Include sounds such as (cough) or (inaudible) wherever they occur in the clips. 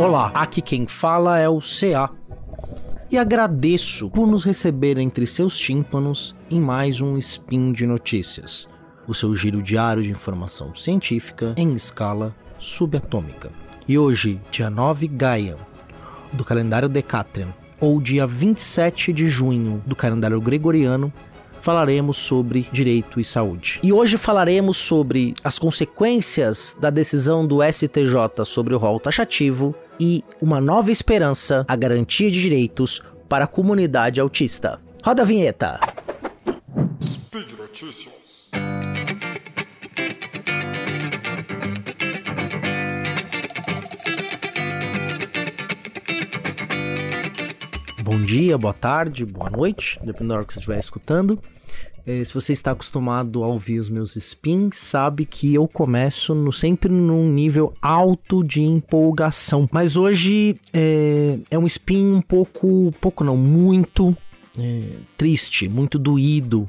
Olá, aqui quem fala é o CA. E agradeço por nos receber entre seus tímpanos em mais um Spin de Notícias, o seu giro diário de informação científica em escala subatômica. E hoje, dia 9 Gaia, do calendário Decatrian, ou dia 27 de junho do calendário gregoriano, falaremos sobre direito e saúde. E hoje falaremos sobre as consequências da decisão do STJ sobre o rol taxativo e uma nova esperança, a garantia de direitos para a comunidade autista. Roda a vinheta. Speed Notícias. Bom dia, boa tarde, boa noite, dependendo da hora que você estiver escutando. É, se você está acostumado a ouvir os meus spins, sabe que eu começo no, sempre num nível alto de empolgação. Mas hoje é, é um spin um pouco, pouco não, muito é, triste, muito doído.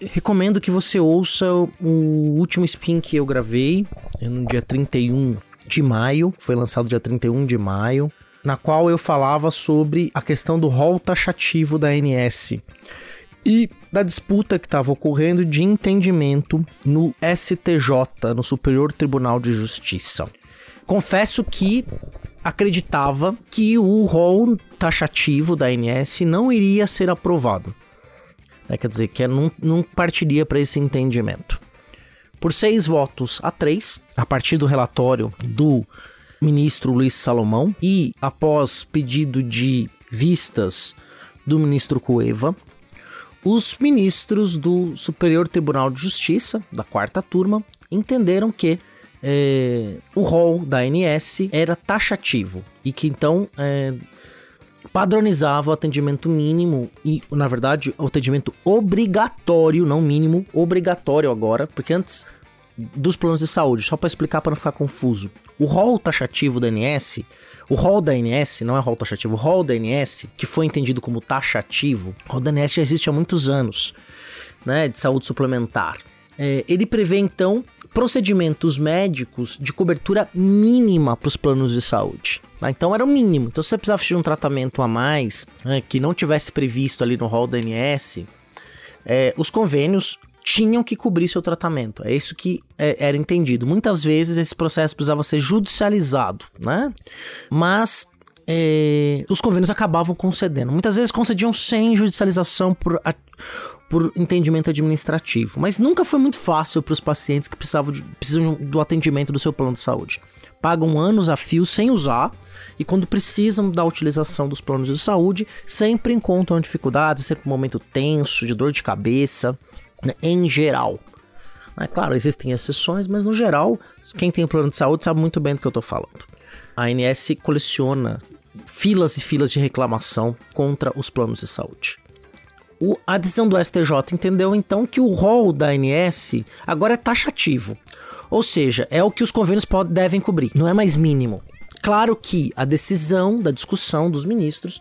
Recomendo que você ouça o último spin que eu gravei é no dia 31 de maio, foi lançado dia 31 de maio na qual eu falava sobre a questão do rol taxativo da ANS e da disputa que estava ocorrendo de entendimento no STJ, no Superior Tribunal de Justiça. Confesso que acreditava que o rol taxativo da ANS não iria ser aprovado. É, quer dizer, que não, não partiria para esse entendimento. Por seis votos a três, a partir do relatório do ministro Luiz Salomão e após pedido de vistas do ministro Cueva, os ministros do Superior Tribunal de Justiça, da quarta turma, entenderam que é, o rol da ANS era taxativo e que então é, padronizava o atendimento mínimo e, na verdade, o atendimento obrigatório, não mínimo, obrigatório agora, porque antes dos planos de saúde, só para explicar para não ficar confuso. O rol taxativo da ANS, o rol da ANS, não é rol taxativo, o rol da ANS, que foi entendido como taxativo, o rol da ANS já existe há muitos anos, né, de saúde suplementar. É, ele prevê então procedimentos médicos de cobertura mínima para os planos de saúde. Tá? Então era o mínimo. Então se você precisava de um tratamento a mais né, que não tivesse previsto ali no rol da ANS, é, os convênios tinham que cobrir seu tratamento. É isso que é, era entendido. Muitas vezes esse processo precisava ser judicializado, né? Mas é, os convênios acabavam concedendo. Muitas vezes concediam sem judicialização por, a, por entendimento administrativo. Mas nunca foi muito fácil para os pacientes que precisavam de, precisam do atendimento do seu plano de saúde. Pagam anos a fio sem usar e quando precisam da utilização dos planos de saúde, sempre encontram dificuldades, sempre um momento tenso, de dor de cabeça né, em geral. É claro, existem exceções, mas no geral, quem tem plano de saúde sabe muito bem do que eu estou falando. A ANS coleciona filas e filas de reclamação contra os planos de saúde. O, a decisão do STJ entendeu então que o rol da ANS agora é taxativo, ou seja, é o que os convênios podem, devem cobrir, não é mais mínimo. Claro que a decisão da discussão dos ministros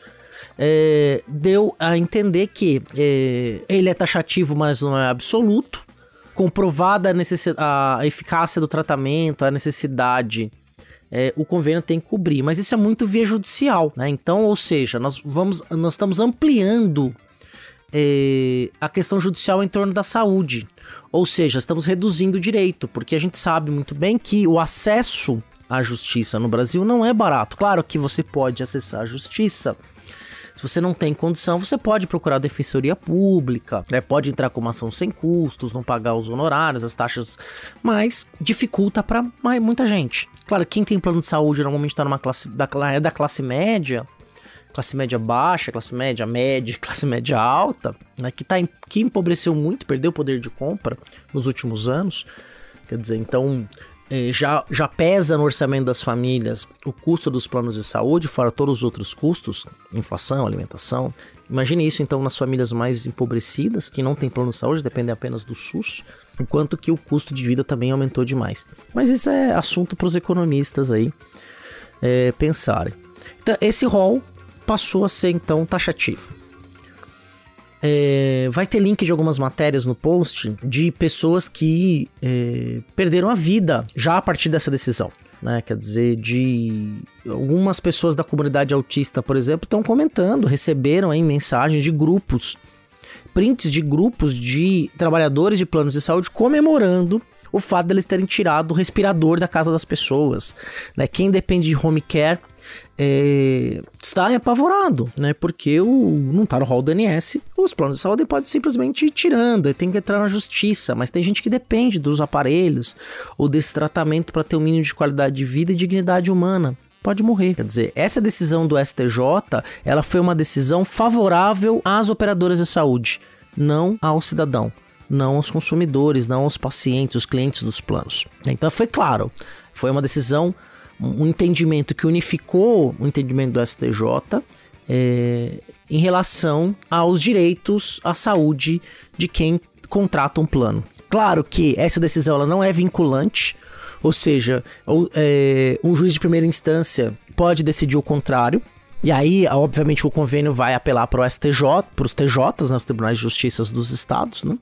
é, deu a entender que é, ele é taxativo, mas não é absoluto. Comprovada a, a eficácia do tratamento, a necessidade é, o convênio tem que cobrir. Mas isso é muito via judicial, né? Então, ou seja, nós vamos, nós estamos ampliando é, a questão judicial em torno da saúde. Ou seja, estamos reduzindo o direito, porque a gente sabe muito bem que o acesso à justiça no Brasil não é barato. Claro que você pode acessar a justiça você não tem condição, você pode procurar defensoria pública, né? Pode entrar com uma ação sem custos, não pagar os honorários, as taxas, mas dificulta para muita gente. Claro, quem tem plano de saúde normalmente está numa classe da, é da classe média, classe média baixa, classe média média, (laughs) classe média alta, né, que, tá, que empobreceu muito, perdeu o poder de compra nos últimos anos. Quer dizer, então já, já pesa no orçamento das famílias o custo dos planos de saúde, fora todos os outros custos, inflação, alimentação. Imagine isso então nas famílias mais empobrecidas, que não têm plano de saúde, dependem apenas do SUS, enquanto que o custo de vida também aumentou demais. Mas isso é assunto para os economistas aí é, pensarem. Então, esse rol passou a ser então taxativo. É, vai ter link de algumas matérias no post de pessoas que é, perderam a vida já a partir dessa decisão. né? Quer dizer, de algumas pessoas da comunidade autista, por exemplo, estão comentando, receberam aí mensagens de grupos, prints de grupos de trabalhadores de planos de saúde comemorando o fato deles terem tirado o respirador da casa das pessoas, né? Quem depende de home care é, está apavorado, né? Porque o, não está no rol do INS, os planos de saúde podem simplesmente ir tirando, tem que entrar na justiça, mas tem gente que depende dos aparelhos ou desse tratamento para ter um mínimo de qualidade de vida e dignidade humana pode morrer. Quer dizer, essa decisão do STJ, ela foi uma decisão favorável às operadoras de saúde, não ao cidadão, não aos consumidores, não aos pacientes, os clientes dos planos. Então foi claro, foi uma decisão um entendimento que unificou o entendimento do STJ é, em relação aos direitos à saúde de quem contrata um plano. Claro que essa decisão ela não é vinculante, ou seja, o, é, um juiz de primeira instância pode decidir o contrário. E aí, obviamente, o convênio vai apelar para o STJ, para os TJs, né, os Tribunais de Justiça dos Estados, né?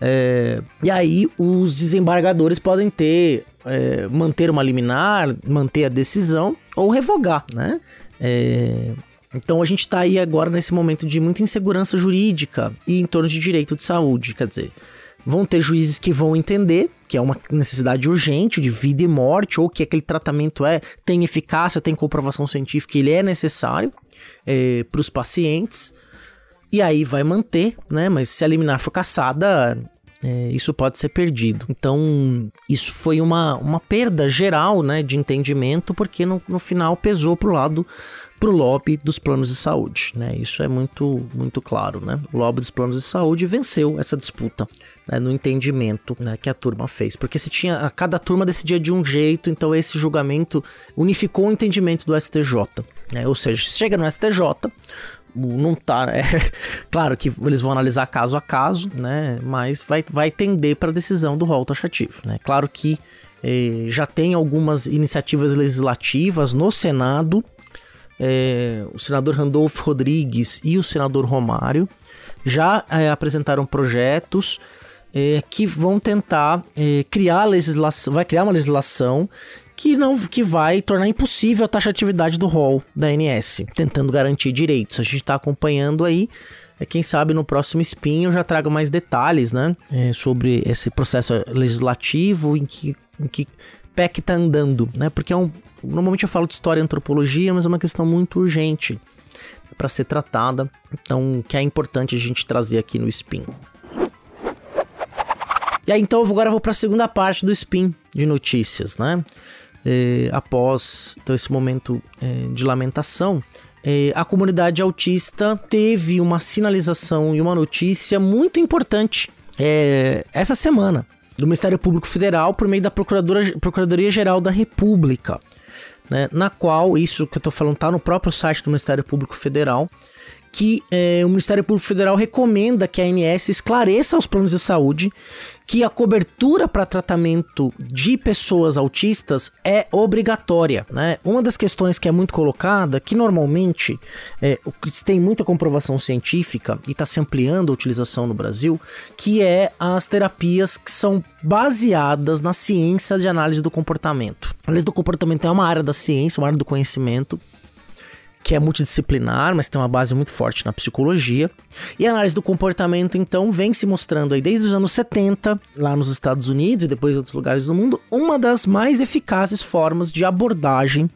É, e aí os desembargadores podem ter é, manter uma liminar, manter a decisão ou revogar, né? É, então a gente está aí agora nesse momento de muita insegurança jurídica e em torno de direito de saúde, quer dizer, vão ter juízes que vão entender que é uma necessidade urgente de vida e morte ou que aquele tratamento é tem eficácia, tem comprovação científica, ele é necessário é, para os pacientes e aí vai manter, né? Mas se a liminar for caçada, é, isso pode ser perdido. Então, isso foi uma, uma perda geral né, de entendimento, porque no, no final pesou para o lado pro lobby dos planos de saúde, né? Isso é muito muito claro, né? O lobby dos planos de saúde venceu essa disputa, né? no entendimento né, que a turma fez, porque se tinha cada turma decidia de um jeito, então esse julgamento unificou o entendimento do STJ, né? Ou seja, chega no STJ, não tá. É, (laughs) claro que eles vão analisar caso a caso, né? Mas vai, vai tender para a decisão do rol taxativo, né? Claro que eh, já tem algumas iniciativas legislativas no Senado. Eh, o senador Randolfo Rodrigues e o senador Romário já eh, apresentaram projetos que vão tentar criar legislação, vai criar uma legislação que não que vai tornar impossível a taxatividade do rol da ANS, tentando garantir direitos. A gente está acompanhando aí. É, quem sabe no próximo spin eu já trago mais detalhes, né? É, sobre esse processo legislativo, em que, em que pé que tá andando, né? Porque é um. Normalmente eu falo de história e antropologia, mas é uma questão muito urgente para ser tratada. Então, que é importante a gente trazer aqui no spin. E aí, então, agora eu vou para a segunda parte do spin de notícias, né? É, após então, esse momento é, de lamentação, é, a comunidade autista teve uma sinalização e uma notícia muito importante essa semana do Ministério Público Federal por meio da Procuradoria Geral da República, né, na qual isso que eu estou falando está no próprio site do Ministério Público Federal, que é, o Ministério Público Federal recomenda que a ANS esclareça aos planos de saúde que a cobertura para tratamento de pessoas autistas é obrigatória. Né? Uma das questões que é muito colocada, que normalmente é, tem muita comprovação científica e está se ampliando a utilização no Brasil, que é as terapias que são baseadas na ciência de análise do comportamento. A análise do comportamento é uma área da ciência, uma área do conhecimento que é multidisciplinar, mas tem uma base muito forte na psicologia. E a análise do comportamento, então, vem se mostrando aí desde os anos 70, lá nos Estados Unidos e depois em outros lugares do mundo, uma das mais eficazes formas de abordagem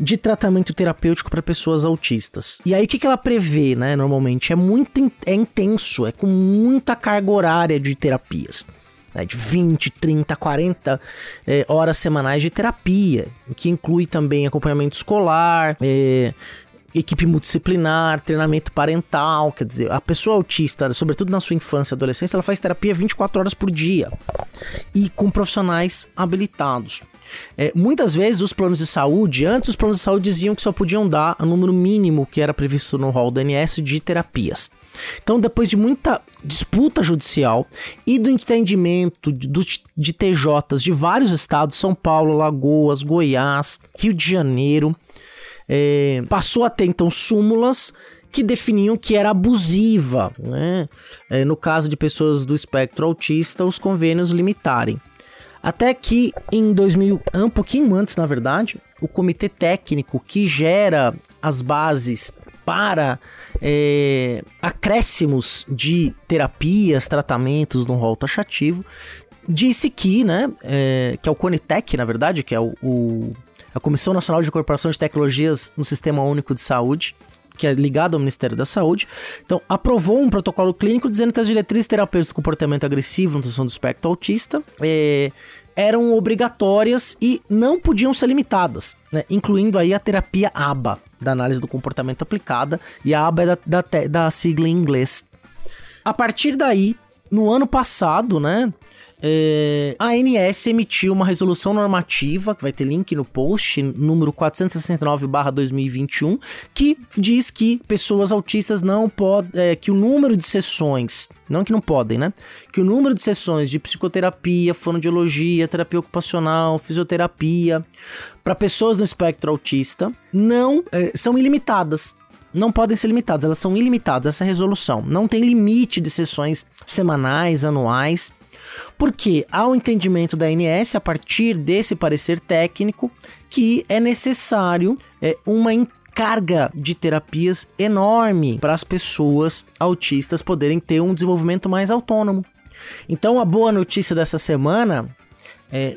de tratamento terapêutico para pessoas autistas. E aí o que, que ela prevê, né, normalmente? É muito é intenso, é com muita carga horária de terapias né, de 20, 30, 40 é, horas semanais de terapia, que inclui também acompanhamento escolar, é, equipe multidisciplinar, treinamento parental, quer dizer, a pessoa autista, sobretudo na sua infância e adolescência, ela faz terapia 24 horas por dia e com profissionais habilitados. É, muitas vezes os planos de saúde, antes os planos de saúde diziam que só podiam dar o número mínimo que era previsto no rol do ANS de terapias. Então, depois de muita disputa judicial e do entendimento de, de TJs de vários estados, São Paulo, Lagoas, Goiás, Rio de Janeiro, é, passou a ter então súmulas que definiam que era abusiva, né? É, no caso de pessoas do espectro autista, os convênios limitarem. Até que em 2000, um pouquinho antes, na verdade, o comitê técnico que gera as bases para é, acréscimos de terapias, tratamentos no rol taxativo, disse que, né, é, que é o Conitec, na verdade, que é o, o, a Comissão Nacional de Incorporação de Tecnologias no Sistema Único de Saúde, que é ligado ao Ministério da Saúde, então aprovou um protocolo clínico dizendo que as diretrizes terapêuticas do comportamento agressivo na nutrição do espectro autista é, eram obrigatórias e não podiam ser limitadas, né, incluindo aí a terapia ABA, da análise do comportamento aplicada, e a ABA é da, da, da sigla em inglês. A partir daí, no ano passado, né, é, a ANS emitiu uma resolução normativa, que vai ter link no post, número 469-2021, que diz que pessoas autistas não podem. É, que o número de sessões, não que não podem, né? Que o número de sessões de psicoterapia, fonoaudiologia, terapia ocupacional, fisioterapia, para pessoas no espectro autista, não é, são ilimitadas não podem ser limitadas, elas são ilimitadas, essa resolução. Não tem limite de sessões semanais, anuais. Porque há um entendimento da ANS, a partir desse parecer técnico, que é necessário é, uma carga de terapias enorme para as pessoas autistas poderem ter um desenvolvimento mais autônomo. Então, a boa notícia dessa semana é,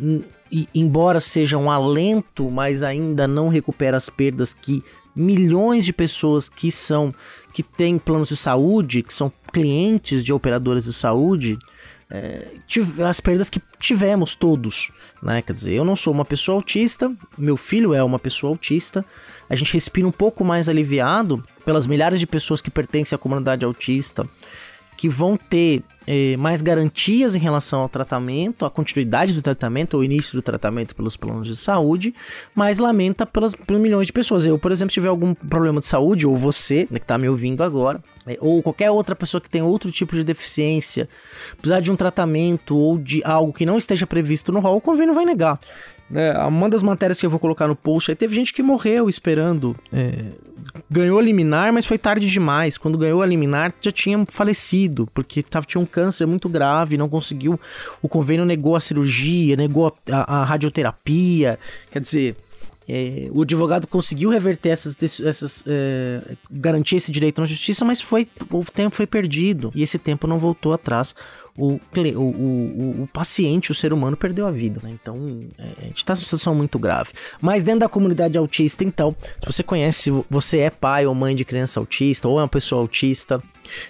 e, embora seja um alento, mas ainda não recupera as perdas que milhões de pessoas que são que têm planos de saúde, que são clientes de operadoras de saúde, as perdas que tivemos todos, né? Quer dizer, eu não sou uma pessoa autista, meu filho é uma pessoa autista, a gente respira um pouco mais aliviado pelas milhares de pessoas que pertencem à comunidade autista, que vão ter eh, mais garantias em relação ao tratamento, a continuidade do tratamento ou início do tratamento pelos planos de saúde, mas lamenta pelas, pelos milhões de pessoas. Eu, por exemplo, tiver algum problema de saúde, ou você, né, que está me ouvindo agora, eh, ou qualquer outra pessoa que tem outro tipo de deficiência, precisar de um tratamento ou de algo que não esteja previsto no rol, o convênio vai negar. É, uma das matérias que eu vou colocar no post aí teve gente que morreu esperando. É, ganhou a liminar, mas foi tarde demais. Quando ganhou a liminar, já tinha falecido, porque tava, tinha um câncer muito grave, não conseguiu. O convênio negou a cirurgia, negou a, a radioterapia. Quer dizer, é, o advogado conseguiu reverter essas, essas é, garantir esse direito na justiça, mas foi o tempo foi perdido e esse tempo não voltou atrás o, o, o, o paciente, o ser humano, perdeu a vida. Né? Então, é, a gente está numa situação muito grave. Mas dentro da comunidade autista, então, se você conhece, você é pai ou mãe de criança autista, ou é uma pessoa autista,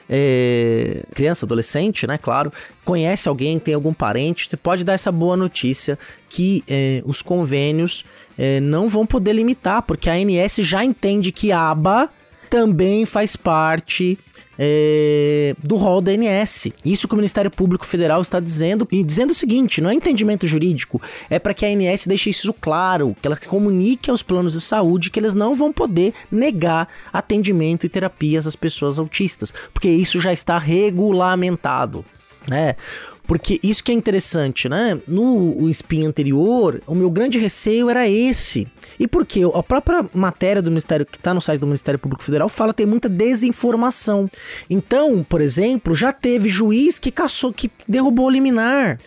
é, criança, adolescente, né? Claro, conhece alguém, tem algum parente, você pode dar essa boa notícia que é, os convênios é, não vão poder limitar, porque a ANS já entende que a aba também faz parte é, do rol da ANS. Isso que o Ministério Público Federal está dizendo, e dizendo o seguinte: não é entendimento jurídico, é para que a ANS deixe isso claro, que ela comunique aos planos de saúde que eles não vão poder negar atendimento e terapias às pessoas autistas, porque isso já está regulamentado. né? Porque isso que é interessante, né? No spin anterior, o meu grande receio era esse. E porque a própria matéria do Ministério, que está no site do Ministério Público Federal, fala que tem muita desinformação. Então, por exemplo, já teve juiz que caçou, que derrubou liminar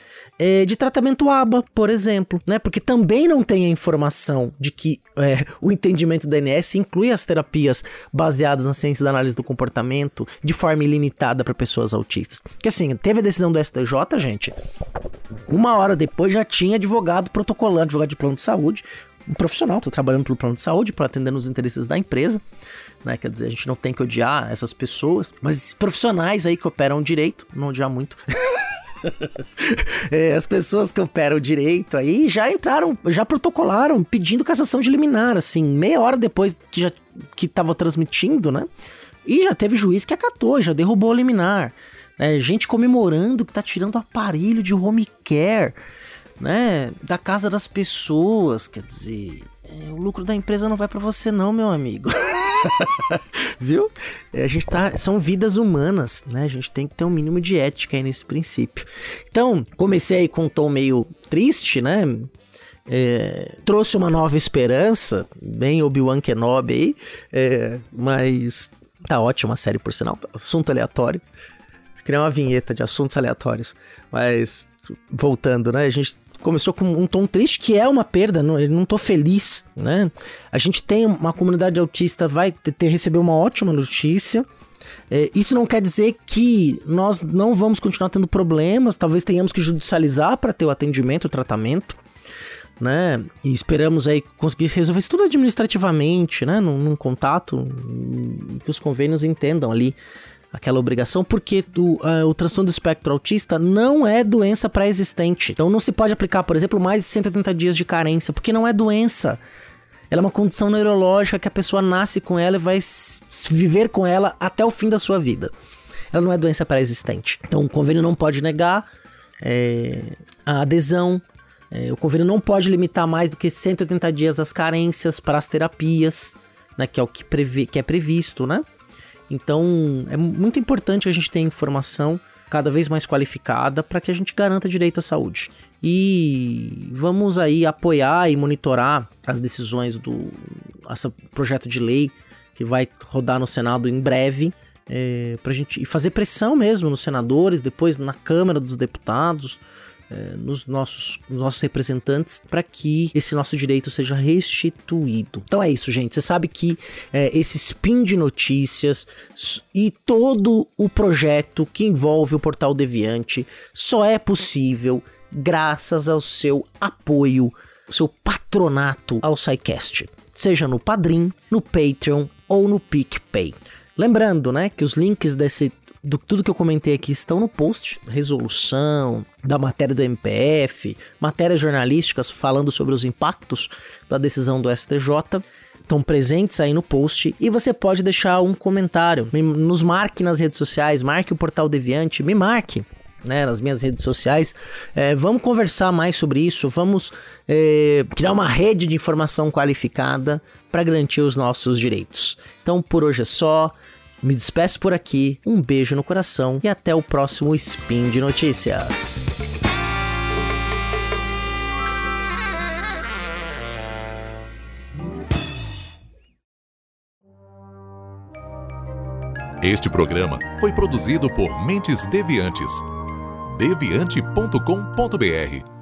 é, de tratamento ABA, por exemplo, né? Porque também não tem a informação de que é, o entendimento da ANS inclui as terapias baseadas na ciência da análise do comportamento de forma ilimitada para pessoas autistas. Porque assim, teve a decisão do STJ, gente, uma hora depois já tinha advogado protocolando, advogado de plano de saúde, um profissional, estou trabalhando pelo plano de saúde para atender os interesses da empresa, né? Quer dizer, a gente não tem que odiar essas pessoas, mas esses profissionais aí que operam direito, não odiar muito. (laughs) (laughs) é, as pessoas que operam direito aí já entraram, já protocolaram pedindo cassação de liminar, assim, meia hora depois que já que tava transmitindo, né? E já teve juiz que acatou, já derrubou o liminar. Né? Gente comemorando que tá tirando aparelho de home care, né? Da casa das pessoas, quer dizer, é, o lucro da empresa não vai para você não, meu amigo. (laughs) (laughs) Viu? É, a gente tá. São vidas humanas, né? A gente tem que ter um mínimo de ética aí nesse princípio. Então, comecei aí com um tom meio triste, né? É, trouxe uma nova esperança, bem Obi-Wan Kenobi aí, é, mas tá ótima a série por sinal, assunto aleatório. Criar uma vinheta de assuntos aleatórios, mas voltando, né? A gente começou com um tom triste, que é uma perda, não, eu não tô feliz, né? A gente tem uma comunidade autista, vai ter, ter receber uma ótima notícia. É, isso não quer dizer que nós não vamos continuar tendo problemas, talvez tenhamos que judicializar para ter o atendimento, o tratamento, né? E esperamos aí conseguir resolver isso tudo administrativamente, né? Num, num contato, que os convênios entendam ali aquela obrigação, porque o, uh, o transtorno do espectro autista não é doença pré-existente. Então não se pode aplicar, por exemplo, mais de 180 dias de carência, porque não é doença. Ela é uma condição neurológica que a pessoa nasce com ela e vai viver com ela até o fim da sua vida. Ela não é doença pré-existente. Então o convênio não pode negar é, a adesão. É, o convênio não pode limitar mais do que 180 dias as carências para as terapias, né, que é o que, previ que é previsto, né? Então, é muito importante a gente ter informação cada vez mais qualificada para que a gente garanta direito à saúde. E vamos aí apoiar e monitorar as decisões do esse projeto de lei que vai rodar no Senado em breve. É, pra gente e fazer pressão mesmo nos senadores, depois na Câmara dos Deputados, nos, nossos, nos nossos representantes para que esse nosso direito seja restituído. Então é isso, gente. Você sabe que é, esse spin de notícias e todo o projeto que envolve o Portal Deviante só é possível graças ao seu apoio, seu patronato ao SciCast. Seja no Padrim, no Patreon ou no PicPay. Lembrando, né, que os links desse do tudo que eu comentei aqui estão no post, resolução da matéria do MPF, matérias jornalísticas falando sobre os impactos da decisão do STJ estão presentes aí no post e você pode deixar um comentário, nos marque nas redes sociais, marque o Portal Deviante, me marque. Né, nas minhas redes sociais, é, vamos conversar mais sobre isso, vamos é, criar uma rede de informação qualificada para garantir os nossos direitos. Então, por hoje é só. Me despeço por aqui, um beijo no coração e até o próximo Spin de Notícias. Este programa foi produzido por Mentes Deviantes. deviante.com.br